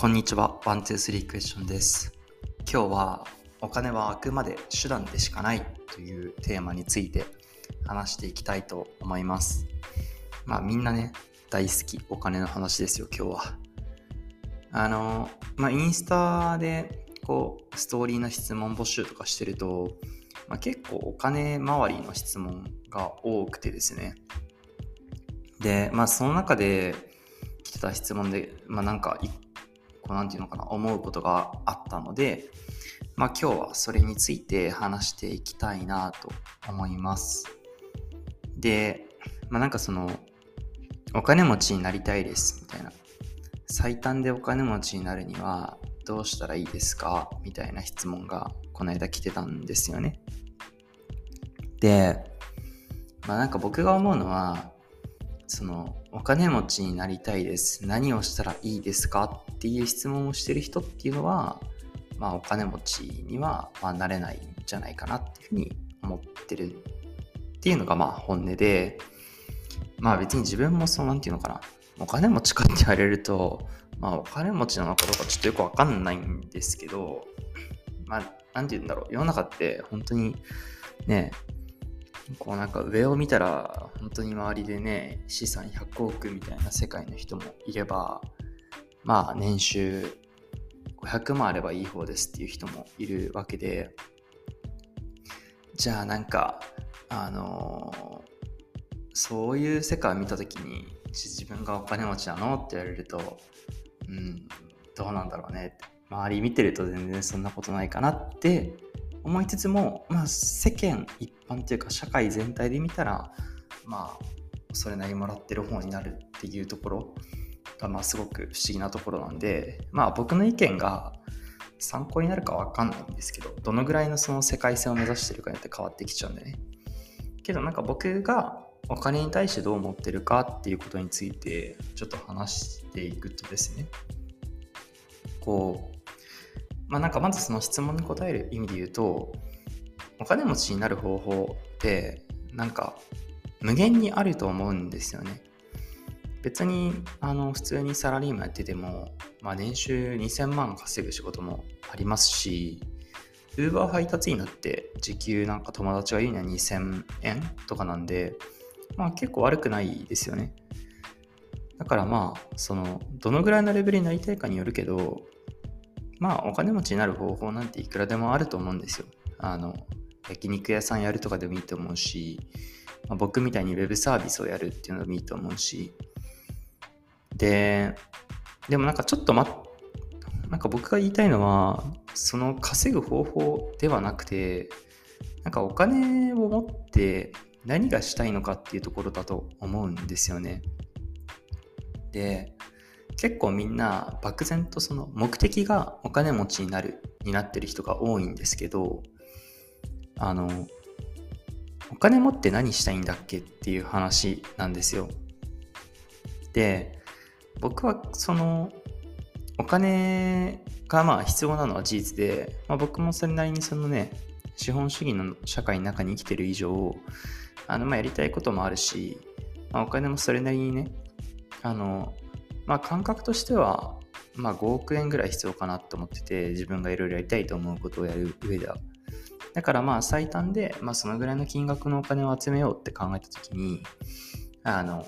こんにちは、ワン、ツー、スリークエスチョンです。今日は、お金はあくまで手段でしかないというテーマについて話していきたいと思います。まあみんなね、大好きお金の話ですよ、今日は。あの、まあインスタで、こう、ストーリーの質問募集とかしてると、まあ、結構お金周りの質問が多くてですね。で、まあその中で来てた質問で、まあなんか一こうなんていうのかな、思うことがあったので、まあ今日はそれについて話していきたいなと思います。で、まあなんかその、お金持ちになりたいですみたいな。最短でお金持ちになるにはどうしたらいいですか？みたいな質問がこの間来てたんですよね。で、まあなんか僕が思うのは、そのお金持ちになりたいです。何をしたらいいですかっていう質問をしてる人っていうのはまあお金持ちにはまあなれないんじゃないかなっていうふうに思ってるっていうのがまあ本音でまあ別に自分もそうなんていうのかな。お金持ちかって言われるとまあお金持ちなのかどうかちょっとよくわかんないんですけどまあなんて言うんだろう。世の中って本当にねこうなんか上を見たら本当に周りでね資産100億みたいな世界の人もいればまあ年収500万あればいい方ですっていう人もいるわけでじゃあなんかあのそういう世界を見た時に自分がお金持ちなのって言われるとうんどうなんだろうねって。周り見てると全然そんなことないかなって思いつつも、まあ、世間一般というか社会全体で見たらまあそれなりもらってる方になるっていうところが、まあ、すごく不思議なところなんでまあ僕の意見が参考になるか分かんないんですけどどのぐらいのその世界線を目指してるかによって変わってきちゃうんでね。けどなんか僕がお金に対してどう思ってるかっていうことについてちょっと話していくとですねこうまあなんかまずその質問に答える意味で言うとお金持ちになる方法ってなんか無限にあると思うんですよね。別にあの普通にサラリーマンやってても、まあ、年収2000万稼ぐ仕事もありますし Uber 配達員になって時給なんか友達が言うには2000円とかなんでまあ結構悪くないですよね。だからまあそのどのぐらいのレベルになりたいかによるけどまあお金持ちになる方法なんていくらでもあると思うんですよ。あの焼肉屋さんやるとかでもいいと思うし、まあ、僕みたいにウェブサービスをやるっていうのもいいと思うしででもなんかちょっと待なんか僕が言いたいのはその稼ぐ方法ではなくてなんかお金を持って何がしたいのかっていうところだと思うんですよね。で結構みんな漠然とその目的がお金持ちになるになってる人が多いんですけどあのお金持って何したいんだっけっていう話なんですよ。で僕はそのお金がまあ必要なのは事実で、まあ、僕もそれなりにそのね資本主義の社会の中に生きてる以上あのまあやりたいこともあるし、まあ、お金もそれなりにねあのまあ感覚としては、まあ5億円ぐらい必要かなと思ってて、自分がいろいろやりたいと思うことをやる上では。だからまあ最短で、まあそのぐらいの金額のお金を集めようって考えたときに、あの、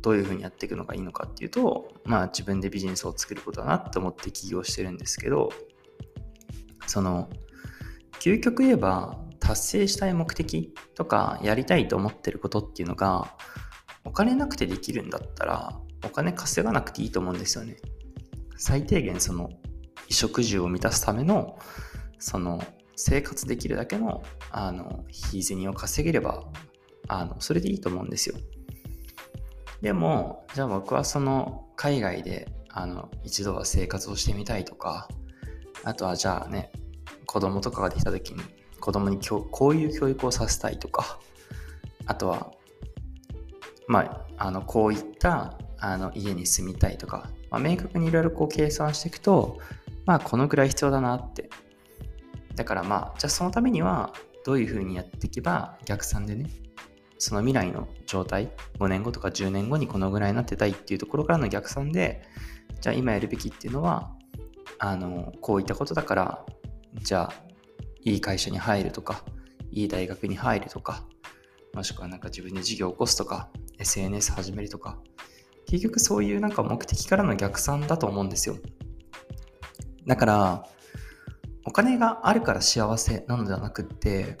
どういうふうにやっていくのがいいのかっていうと、まあ自分でビジネスを作ることだなって思って起業してるんですけど、その、究極言えば達成したい目的とかやりたいと思ってることっていうのが、お金なくてできるんだったら、お金稼がなくていいと思うんですよね。最低限その衣食住を満たすためのその生活できるだけのあの日銭を稼げればあのそれでいいと思うんですよ。でもじゃあ僕はその海外であの一度は生活をしてみたいとかあとはじゃあね子供とかができた時に子供にこういう教育をさせたいとかあとはまああのこういったあの家に住みたいとか、まあ、明確にいろいろこう計算していくと、まあこのぐらい必要だなって。だからまあ、じゃあそのためにはどういうふうにやっていけば逆算でね、その未来の状態、5年後とか10年後にこのぐらいになってたいっていうところからの逆算で、じゃあ今やるべきっていうのは、あの、こういったことだから、じゃあ、いい会社に入るとか、いい大学に入るとか、もしくはなんか自分で事業を起こすとか、SNS 始めるとか、結局そういうなんか目的からの逆算だと思うんですよ。だから、お金があるから幸せなのではなくって、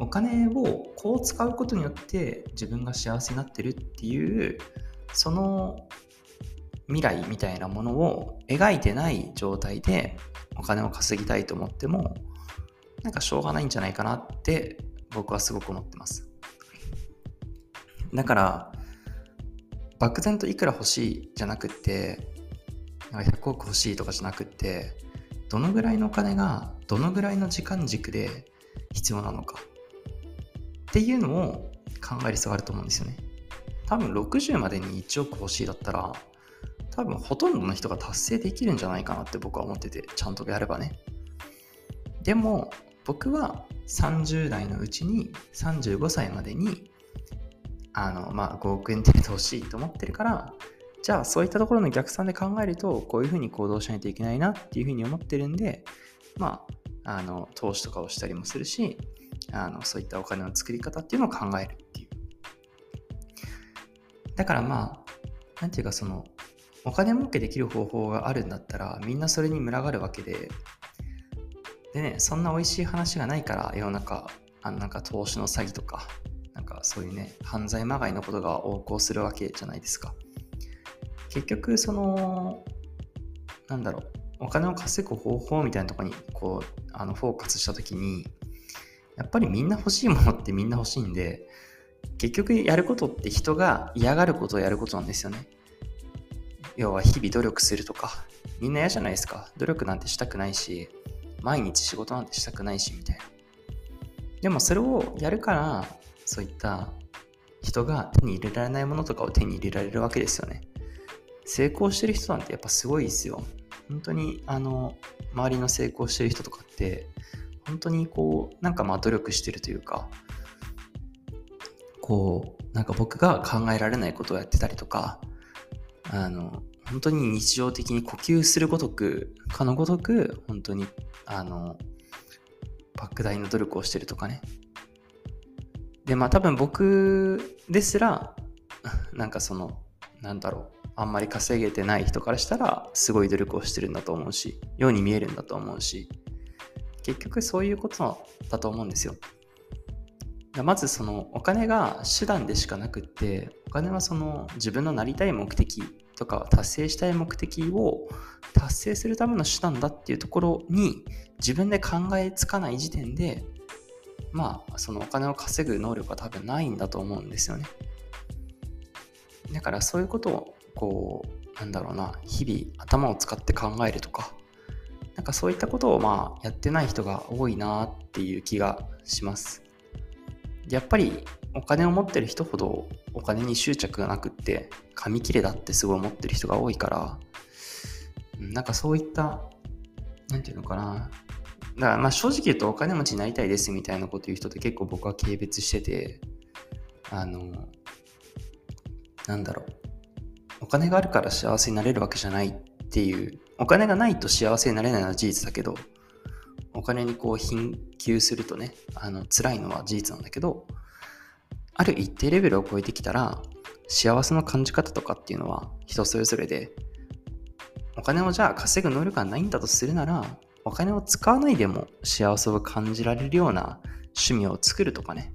お金をこう使うことによって自分が幸せになってるっていうその未来みたいなものを描いてない状態でお金を稼ぎたいと思ってもなんかしょうがないんじゃないかなって僕はすごく思ってますだから漠然といくら欲しいじゃなくって100億欲しいとかじゃなくってどのぐらいのお金がどのぐらいの時間軸で必要なのかっていうのを考える必要があると思うんですよね。多分60までに1億欲しいだったら、多分ほとんどの人が達成できるんじゃないかなって僕は思ってて、ちゃんとやればね。でも、僕は30代のうちに35歳までに、あの、まあ、5億円程度欲しいと思ってるから、じゃあそういったところの逆算で考えると、こういうふうに行動しないといけないなっていうふうに思ってるんで、まあ、あの、投資とかをしたりもするし、あのそういったお金の作り方っていうのを考えるっていう。だからまあ、なんていうかその、お金儲けできる方法があるんだったら、みんなそれに群がるわけで、でね、そんな美味しい話がないから世の中、あのなんか投資の詐欺とか、なんかそういうね、犯罪まがいのことが横行するわけじゃないですか。結局、その、なんだろう、お金を稼ぐ方法みたいなとこにこうあのフォーカスしたときにやっぱりみんな欲しいものって みんな欲しいんで、結局やることって人が嫌がることをやることなんですよね。要は日々努力するとか、みんな嫌じゃないですか。努力なんてしたくないし、毎日仕事なんてしたくないし、みたいな。でもそれをやるから、そういった人が手に入れられないものとかを手に入れられるわけですよね。成功してる人なんてやっぱすごいですよ。本当にあの周りの成功してる人とかって本当にこう、なんかまあ努力してるというか、こう、なんか僕が考えられないことをやってたりとか、あの、本当に日常的に呼吸するごとく、かのごとく、本当に、あの、莫大な努力をしてるとかね。で、まあ多分僕ですら、なんかその、なんだろう、あんまり稼げてない人からしたら、すごい努力をしてるんだと思うし、ように見えるんだと思うし、結局そういうことだと思うんですよ。まずそのお金が手段でしかなくってお金はその自分のなりたい目的とか達成したい目的を達成するための手段だっていうところに自分で考えつかない時点でまあそのお金を稼ぐ能力は多分ないんだと思うんですよねだからそういうことをこうなんだろうな日々頭を使って考えるとかなんかそういったことをまあやってない人が多いなっていう気がします。やっぱりお金を持ってる人ほどお金に執着がなくって紙切れだってすごい思ってる人が多いからなんかそういった何て言うのかなだからまあ正直言うとお金持ちになりたいですみたいなこと言う人って結構僕は軽蔑しててあのなんだろう。お金があるから幸せになれるわけじゃないっていう。お金がないと幸せになれないのは事実だけど、お金にこう貧窮するとね、あの辛いのは事実なんだけど、ある一定レベルを超えてきたら、幸せの感じ方とかっていうのは人それぞれで、お金をじゃあ稼ぐ能力がないんだとするなら、お金を使わないでも幸せを感じられるような趣味を作るとかね、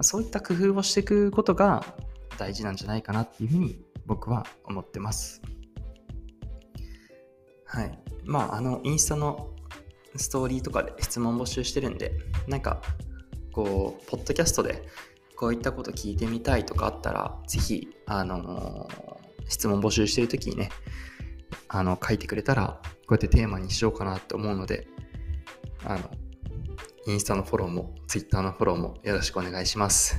そういった工夫をしていくことが大事なんじゃないかなっていうふうに僕は思ってます。はい。まあ、あの、インスタのストーリーとかで質問募集してるんで、なんか、こう、ポッドキャストでこういったこと聞いてみたいとかあったら、ぜひ、あのー、質問募集してるときにね、あの、書いてくれたら、こうやってテーマにしようかなって思うので、あの、インスタのフォローも、ツイッターのフォローもよろしくお願いします。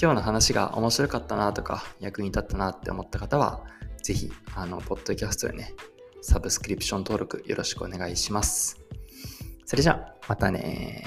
今日の話が面白かったなとか、役に立ったなって思った方は、ぜひ、あの、ポッドキャストでね、サブスクリプション登録よろしくお願いします。それじゃあ、またね